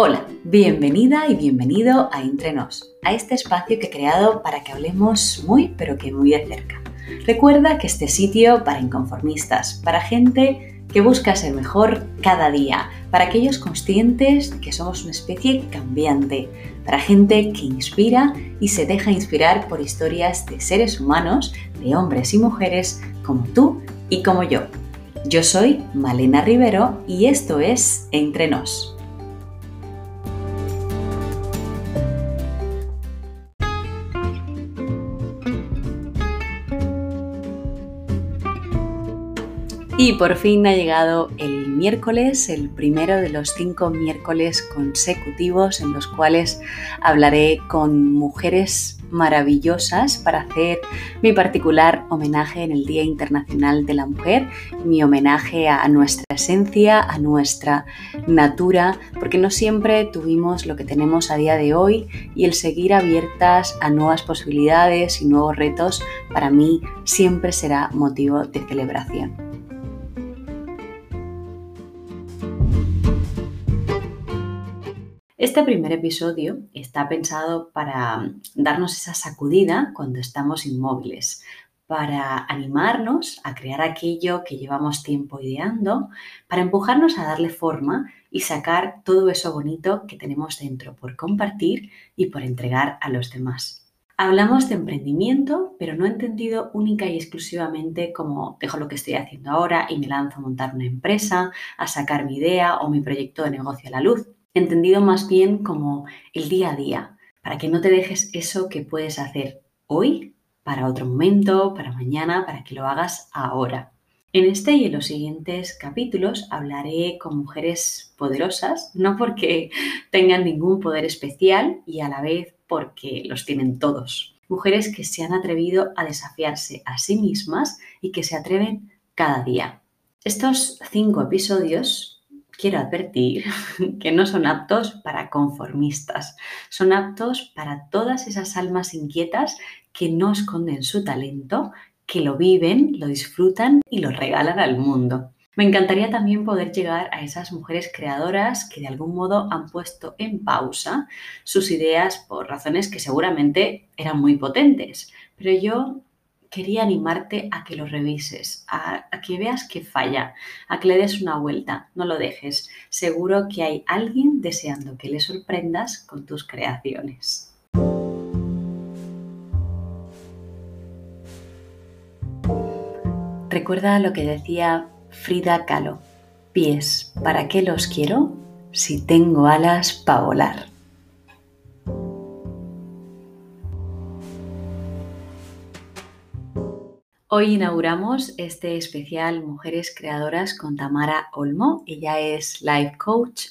Hola, bienvenida y bienvenido a Entrenos, a este espacio que he creado para que hablemos muy pero que muy de cerca. Recuerda que este sitio para inconformistas, para gente que busca ser mejor cada día, para aquellos conscientes de que somos una especie cambiante, para gente que inspira y se deja inspirar por historias de seres humanos, de hombres y mujeres como tú y como yo. Yo soy Malena Rivero y esto es Entrenos. Y por fin ha llegado el miércoles, el primero de los cinco miércoles consecutivos en los cuales hablaré con mujeres maravillosas para hacer mi particular homenaje en el Día Internacional de la Mujer, mi homenaje a nuestra esencia, a nuestra natura, porque no siempre tuvimos lo que tenemos a día de hoy y el seguir abiertas a nuevas posibilidades y nuevos retos para mí siempre será motivo de celebración. Este primer episodio está pensado para darnos esa sacudida cuando estamos inmóviles, para animarnos a crear aquello que llevamos tiempo ideando, para empujarnos a darle forma y sacar todo eso bonito que tenemos dentro por compartir y por entregar a los demás. Hablamos de emprendimiento, pero no entendido única y exclusivamente como dejo lo que estoy haciendo ahora y me lanzo a montar una empresa, a sacar mi idea o mi proyecto de negocio a la luz entendido más bien como el día a día, para que no te dejes eso que puedes hacer hoy para otro momento, para mañana, para que lo hagas ahora. En este y en los siguientes capítulos hablaré con mujeres poderosas, no porque tengan ningún poder especial y a la vez porque los tienen todos. Mujeres que se han atrevido a desafiarse a sí mismas y que se atreven cada día. Estos cinco episodios quiero advertir que no son aptos para conformistas, son aptos para todas esas almas inquietas que no esconden su talento, que lo viven, lo disfrutan y lo regalan al mundo. Me encantaría también poder llegar a esas mujeres creadoras que de algún modo han puesto en pausa sus ideas por razones que seguramente eran muy potentes, pero yo quería animarte a que lo revises, a, que veas que falla, a que le des una vuelta, no lo dejes. Seguro que hay alguien deseando que le sorprendas con tus creaciones. Recuerda lo que decía Frida Kahlo, pies, ¿para qué los quiero si tengo alas para volar? Hoy inauguramos este especial Mujeres Creadoras con Tamara Olmo. Ella es life coach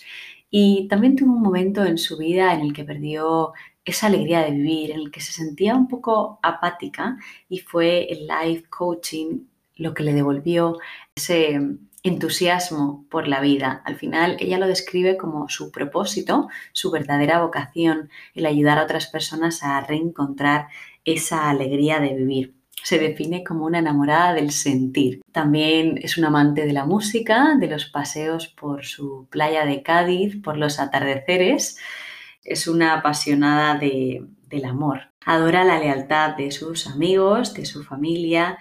y también tuvo un momento en su vida en el que perdió esa alegría de vivir, en el que se sentía un poco apática y fue el life coaching lo que le devolvió ese entusiasmo por la vida. Al final ella lo describe como su propósito, su verdadera vocación, el ayudar a otras personas a reencontrar esa alegría de vivir se define como una enamorada del sentir. También es un amante de la música, de los paseos por su playa de Cádiz, por los atardeceres. Es una apasionada del amor. Adora la lealtad de sus amigos, de su familia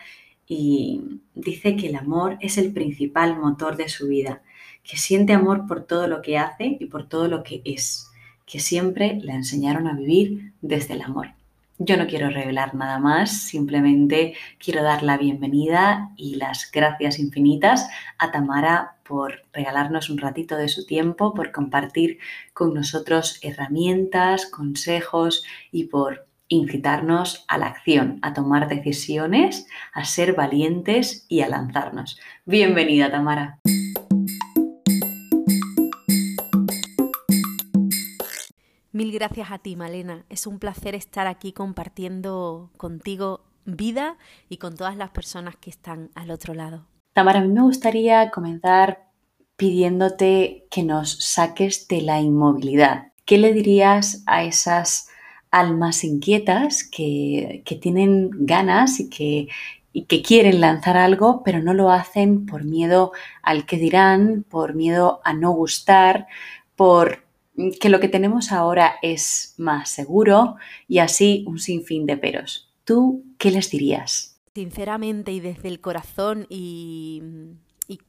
y dice que el amor es el principal motor de su vida, que siente amor por todo lo que hace y por todo lo que es, que siempre la enseñaron a vivir desde el amor. Yo no quiero revelar nada más, simplemente quiero dar la bienvenida y las gracias infinitas a Tamara por regalarnos un ratito de su tiempo, por compartir con nosotros herramientas, consejos y por incitarnos a la acción, a tomar decisiones, a ser valientes y a lanzarnos. Bienvenida, Tamara. Mil gracias a ti, Malena. Es un placer estar aquí compartiendo contigo vida y con todas las personas que están al otro lado. Tamara, a mí me gustaría comenzar pidiéndote que nos saques de la inmovilidad. ¿Qué le dirías a esas almas inquietas que, tienen ganas y que, y que quieren lanzar algo, pero no lo hacen por miedo al que dirán, por miedo a no gustar, por que lo que tenemos ahora es más seguro y así un sinfín de peros. ¿Tú qué les dirías? Sinceramente y desde el corazón y,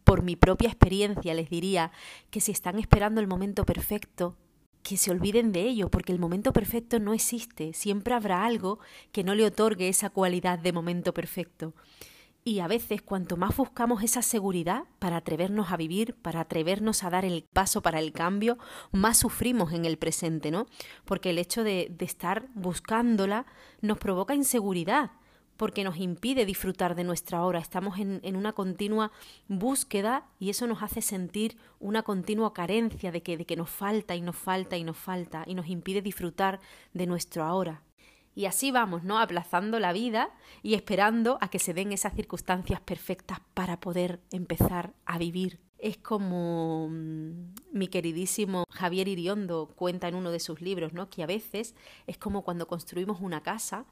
por mi propia experiencia les diría que si están esperando el momento perfecto, que se olviden de ello, porque el momento perfecto no existe. Siempre habrá algo que no le otorgue esa cualidad de momento perfecto. Y a veces cuanto más buscamos esa seguridad para atrevernos a vivir, para atrevernos a dar el paso para el cambio, más sufrimos en el presente, ¿no? Porque el hecho de, estar buscándola nos provoca inseguridad, porque nos impide disfrutar de nuestra hora. Estamos en, en, una continua búsqueda y eso nos hace sentir una continua carencia de que, de que nos falta y nos falta y nos falta y nos impide disfrutar de nuestro ahora. Y así vamos, ¿no? Aplazando la vida y esperando a que se den esas circunstancias perfectas para poder empezar a vivir. Es como mm, mi queridísimo Javier Iriondo cuenta en uno de sus libros, ¿no? Que a veces es como cuando construimos una casa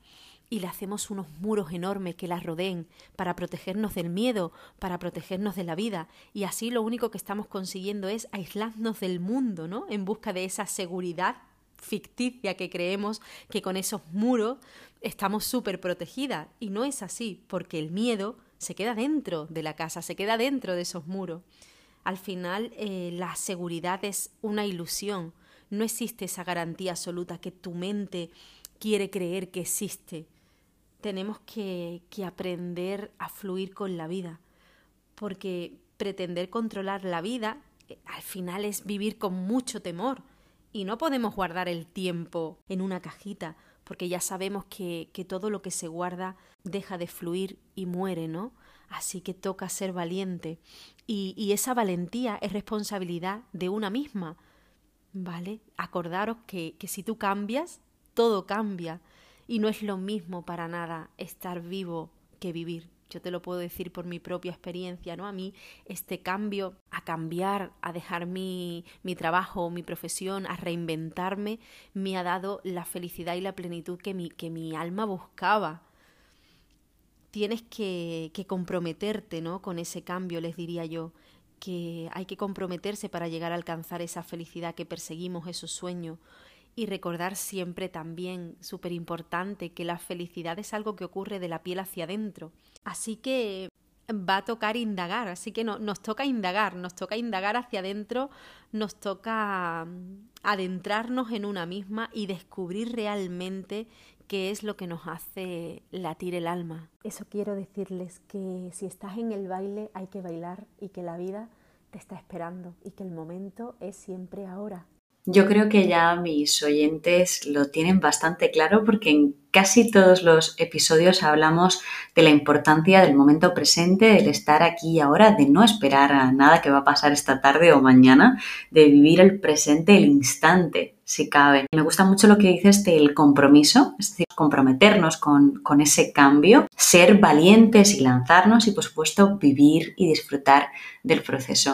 y le hacemos unos muros enormes que la rodeen para protegernos del miedo, para protegernos de la vida, y así lo único que estamos consiguiendo es aislarnos del mundo, ¿no? En busca de esa seguridad ficticia que creemos que con esos muros estamos súper protegidas. Y no es así, porque el miedo se queda dentro de la casa, se queda dentro de esos muros. Al final, eh, la seguridad es una ilusión. No existe esa garantía absoluta que tu mente quiere creer que existe. Tenemos que, que aprender a fluir con la vida, porque pretender controlar la vida eh, al final es vivir con mucho temor y no podemos guardar el tiempo en una cajita, porque ya sabemos que, que todo lo que se guarda deja de fluir y muere, ¿no? Así que toca ser valiente. Y, y esa valentía es responsabilidad de una misma, ¿vale? Acordaros que, que si tú cambias, todo cambia. Y no es lo mismo para nada estar vivo que vivir yo te lo puedo decir por mi propia experiencia, ¿no? A mí este cambio a cambiar, a dejar mi, mi trabajo, mi profesión, a reinventarme, me ha dado la felicidad y la plenitud que mi, que mi alma buscaba. Tienes que, que comprometerte, ¿no? Con ese cambio, les diría yo que hay que comprometerse para llegar a alcanzar esa felicidad que perseguimos, esos sueños, y recordar siempre también, súper importante, que la felicidad es algo que ocurre de la piel hacia adentro. Así que va a tocar indagar, así que no, nos toca indagar, nos toca indagar hacia adentro, nos toca mm, adentrarnos en una misma y descubrir realmente qué es lo que nos hace latir el alma. Eso quiero decirles que si estás en el baile hay que bailar y que la vida te está esperando y que el momento es siempre ahora. Yo creo que ya mis oyentes lo tienen bastante claro porque en casi todos los episodios hablamos de la importancia del momento presente, del estar aquí y ahora, de no esperar a nada que va a pasar esta tarde o mañana, de vivir el presente, el instante, si cabe. Me gusta mucho lo que dices del compromiso, es decir, comprometernos con, con ese cambio, ser valientes y lanzarnos y, por supuesto, vivir y disfrutar del proceso.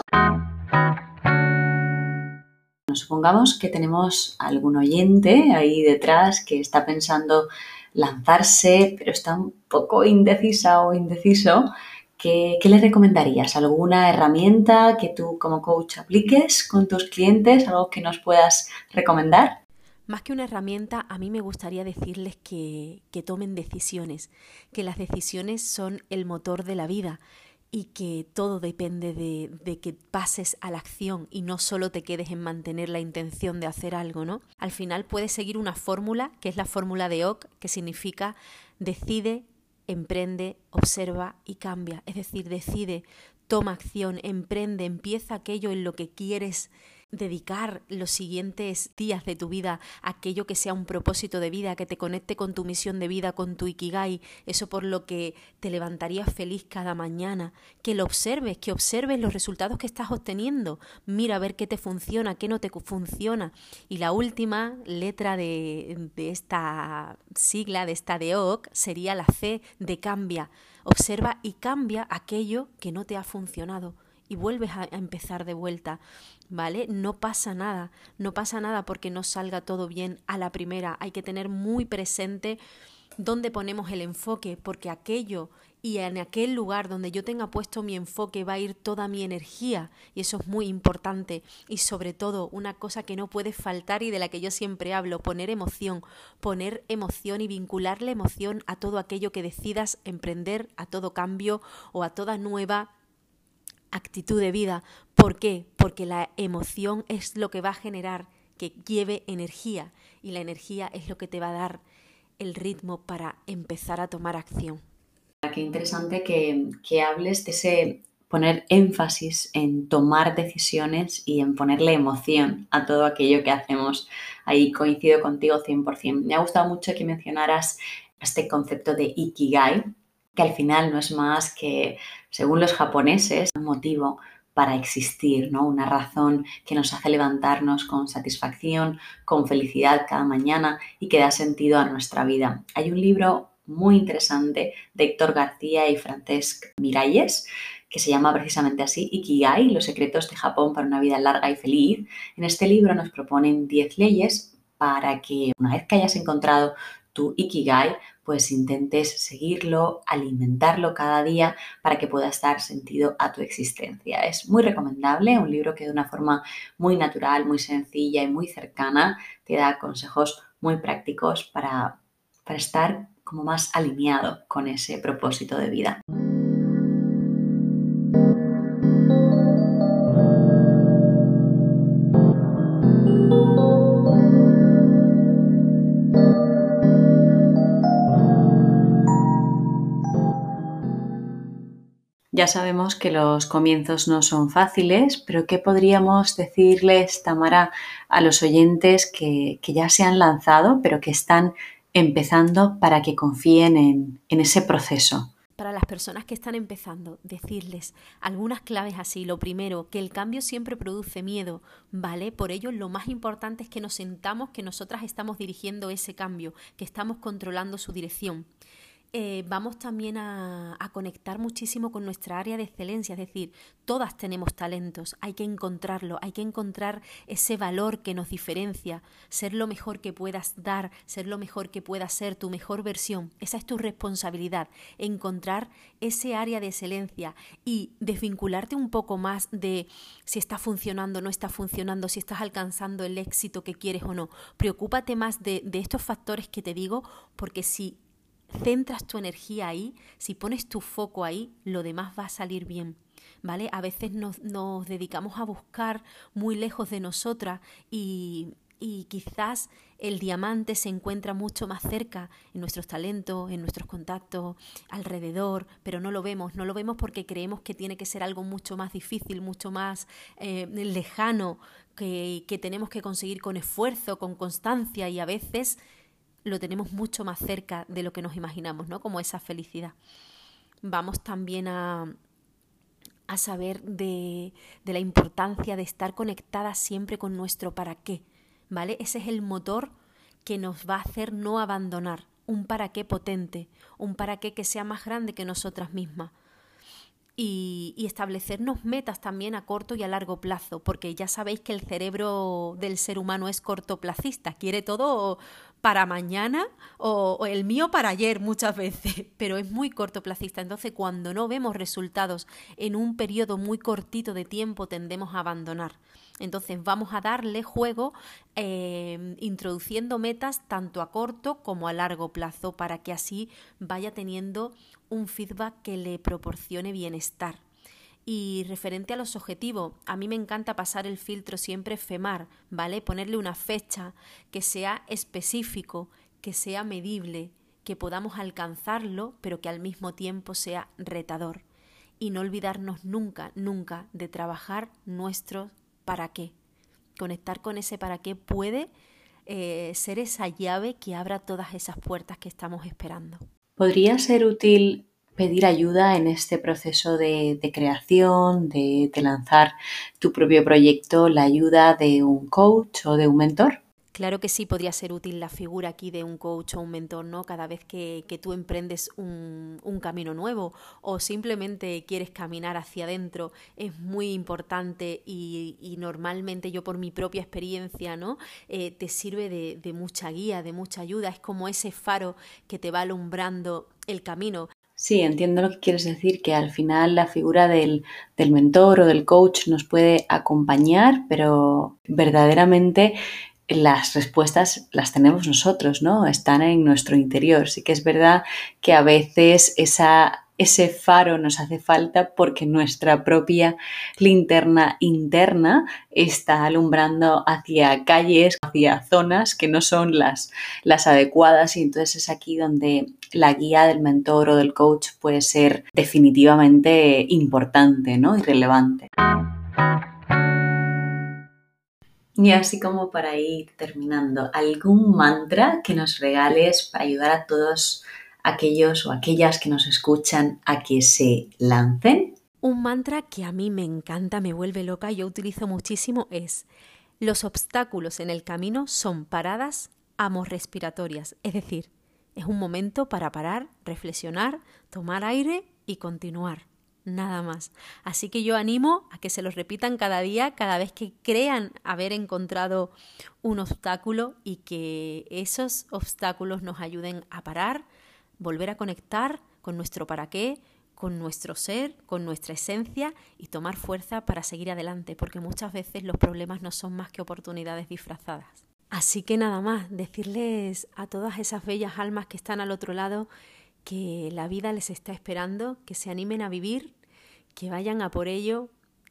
Supongamos que tenemos algún oyente ahí detrás que está pensando lanzarse, pero está un poco indecisa o indeciso. ¿Qué, ¿Qué, le recomendarías? ¿Alguna herramienta que tú como coach apliques con tus clientes? ¿Algo que nos puedas recomendar? Más que una herramienta, a mí me gustaría decirles que, que tomen decisiones, que las decisiones son el motor de la vida y que todo depende de, de, que pases a la acción y no solo te quedes en mantener la intención de hacer algo, ¿no? Al final puedes seguir una fórmula, que es la fórmula de OC, que significa decide, emprende, observa y cambia. Es decir, decide, toma acción, emprende, empieza aquello en lo que quieres dedicar los siguientes días de tu vida a aquello que sea un propósito de vida, que te conecte con tu misión de vida, con tu ikigai, eso por lo que te levantarías feliz cada mañana, que lo observes, que observes los resultados que estás obteniendo, mira a ver qué te funciona, qué no te funciona. Y la última letra de, de esta sigla, de esta DEOC, sería la C de cambia. Observa y cambia aquello que no te ha funcionado y vuelves a empezar de vuelta, ¿vale? No pasa nada, no pasa nada porque no salga todo bien a la primera. Hay que tener muy presente dónde ponemos el enfoque, porque aquello y en aquel lugar donde yo tenga puesto mi enfoque va a ir toda mi energía y eso es muy importante y sobre todo una cosa que no puede faltar y de la que yo siempre hablo, poner emoción, poner emoción y vincular la emoción a todo aquello que decidas emprender, a todo cambio o a toda nueva actitud de vida. ¿Por qué? Porque la emoción es lo que va a generar que lleve energía y la energía es lo que te va a dar el ritmo para empezar a tomar acción. Qué interesante que, que hables de ese poner énfasis en tomar decisiones y en ponerle emoción a todo aquello que hacemos. Ahí coincido contigo 100%. Me ha gustado mucho que mencionaras este concepto de Ikigai, que al final no es más que, según los japoneses, un motivo para existir, ¿no? Una razón que nos hace levantarnos con satisfacción, con felicidad cada mañana y que da sentido a nuestra vida. Hay un libro muy interesante de Héctor García y Francesc Miralles, que se llama precisamente así, Ikigai, los secretos de Japón para una vida larga y feliz. En este libro nos proponen 10 leyes para que una vez que hayas encontrado tu Ikigai, pues intentes seguirlo, alimentarlo cada día para que puedas dar sentido a tu existencia. Es muy recomendable, un libro que de una forma muy natural, muy sencilla y muy cercana te da consejos muy prácticos para, para estar como más alineado con ese propósito de vida. Ya sabemos que los comienzos no son fáciles, pero ¿qué podríamos decirles, Tamara, a los oyentes que, que ya se han lanzado, pero que están empezando para que confíen en, ese proceso? Para las personas que están empezando, decirles algunas claves así. Lo primero, que el cambio siempre produce miedo, ¿vale? Por ello, lo más importante es que nos sentamos que nosotras estamos dirigiendo ese cambio, que estamos controlando su dirección. Eh, vamos también a, conectar muchísimo con nuestra área de excelencia, es decir, todas tenemos talentos, hay que encontrarlo, hay que encontrar ese valor que nos diferencia, ser lo mejor que puedas dar, ser lo mejor que puedas ser, tu mejor versión, esa es tu responsabilidad, encontrar ese área de excelencia y desvincularte un poco más de si está funcionando, no está funcionando, si estás alcanzando el éxito que quieres o no. Preocúpate más de, de estos factores que te digo, porque si centras tu energía ahí, si pones tu foco ahí, lo demás va a salir bien. ¿Vale? A veces nos, dedicamos a buscar muy lejos de nosotras y, y quizás el diamante se encuentra mucho más cerca en nuestros talentos, en nuestros contactos, alrededor, pero no lo vemos, no lo vemos porque creemos que tiene que ser algo mucho más difícil, mucho más eh, lejano, que, que tenemos que conseguir con esfuerzo, con constancia y a veces lo tenemos mucho más cerca de lo que nos imaginamos, ¿no? Como esa felicidad. Vamos también a, a saber de, de la importancia de estar conectada siempre con nuestro para qué, ¿vale? Ese es el motor que nos va a hacer no abandonar, un para qué potente, un para qué que sea más grande que nosotras mismas y, establecernos metas también a corto y a largo plazo, porque ya sabéis que el cerebro del ser humano es cortoplacista, quiere todo para mañana o, el mío para ayer muchas veces, pero es muy cortoplacista. Entonces, cuando no vemos resultados en un periodo muy cortito de tiempo, tendemos a abandonar. Entonces vamos a darle juego eh, introduciendo metas tanto a corto como a largo plazo para que así vaya teniendo un feedback que le proporcione bienestar. Y referente a los objetivos, a mí me encanta pasar el filtro siempre FEMAR, ¿vale? Ponerle una fecha que sea específico, que sea medible, que podamos alcanzarlo, pero que al mismo tiempo sea retador. Y no olvidarnos nunca, nunca de trabajar nuestro para qué. Conectar con ese para qué puede eh, ser esa llave que abra todas esas puertas que estamos esperando. ¿Podría ser útil pedir ayuda en este proceso de, creación, de, lanzar tu propio proyecto, la ayuda de un coach o de un mentor? Claro que sí podría ser útil la figura aquí de un coach o un mentor, ¿no? Cada vez que, tú emprendes un, camino nuevo o simplemente quieres caminar hacia adentro, es muy importante y, normalmente yo por mi propia experiencia, ¿no? Eh, te sirve de, de mucha guía, de mucha ayuda, es como ese faro que te va alumbrando el camino. Sí, entiendo lo que quieres decir, que al final la figura del, del, mentor o del coach nos puede acompañar, pero verdaderamente las respuestas las tenemos nosotros, ¿no? Están en nuestro interior. Sí que es verdad que a veces esa ese faro nos hace falta porque nuestra propia linterna interna está alumbrando hacia calles, hacia zonas que no son las, las adecuadas y entonces es aquí donde la guía del mentor o del coach puede ser definitivamente importante ¿no? y relevante. Y así como para ir terminando, ¿algún mantra que nos regales para ayudar a todos aquellos o aquellas que nos escuchan a que se lancen? Un mantra que a mí me encanta, me vuelve loca, yo utilizo muchísimo es los obstáculos en el camino son paradas respiratorias, es decir, es un momento para parar, reflexionar, tomar aire y continuar. Nada más. Así que yo animo a que se los repitan cada día, cada vez que crean haber encontrado un obstáculo y que esos obstáculos nos ayuden a parar, volver a conectar con nuestro para qué, con nuestro ser, con nuestra esencia y tomar fuerza para seguir adelante, porque muchas veces los problemas no son más que oportunidades disfrazadas. Así que nada más, decirles a todas esas bellas almas que están al otro lado que la vida les está esperando, que se animen a vivir, que vayan a por ello,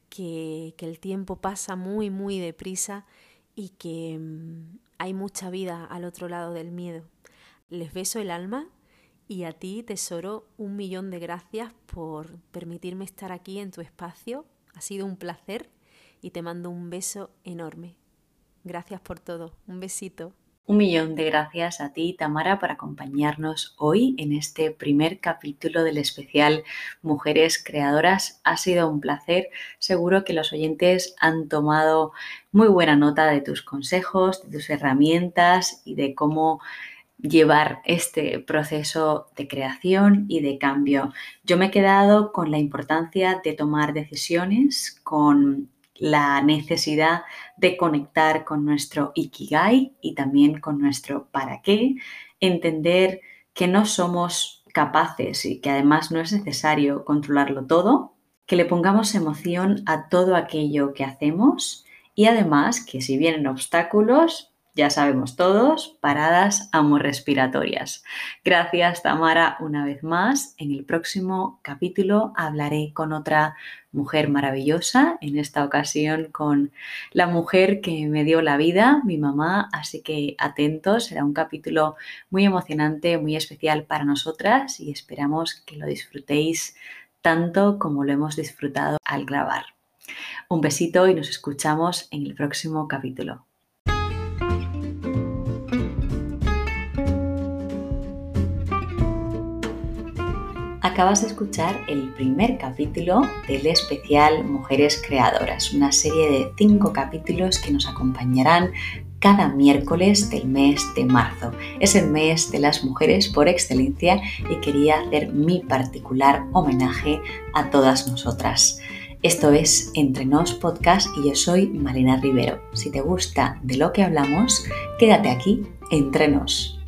que, el tiempo pasa muy, muy deprisa y que mm, hay mucha vida al otro lado del miedo. Les beso el alma y a ti, tesoro, un millón de gracias por permitirme estar aquí en tu espacio. Ha sido un placer y te mando un beso enorme. Gracias por todo. Un besito. Un millón de gracias a ti, Tamara, por acompañarnos hoy en este primer capítulo del especial Mujeres Creadoras. Ha sido un placer. Seguro que los oyentes han tomado muy buena nota de tus consejos, de tus herramientas y de cómo llevar este proceso de creación y de cambio. Yo me he quedado con la importancia de tomar decisiones, con la necesidad de conectar con nuestro ikigai y también con nuestro para qué, entender que no somos capaces y que además no es necesario controlarlo todo, que le pongamos emoción a todo aquello que hacemos y además que si vienen obstáculos, ya sabemos todos, paradas respiratorias. Gracias Tamara una vez más. En el próximo capítulo hablaré con otra mujer maravillosa, en esta ocasión con la mujer que me dio la vida, mi mamá, así que atentos, será un capítulo muy emocionante, muy especial para nosotras y esperamos que lo disfrutéis tanto como lo hemos disfrutado al grabar. Un besito y nos escuchamos en el próximo capítulo. Acabas de escuchar el primer capítulo del especial Mujeres Creadoras, una serie de cinco capítulos que nos acompañarán cada miércoles del mes de marzo. Es el mes de las mujeres por excelencia y quería hacer mi particular homenaje a todas nosotras. Esto es Entre Nos Podcast y yo soy Malena Rivero. Si te gusta de lo que hablamos, quédate aquí, entre nos.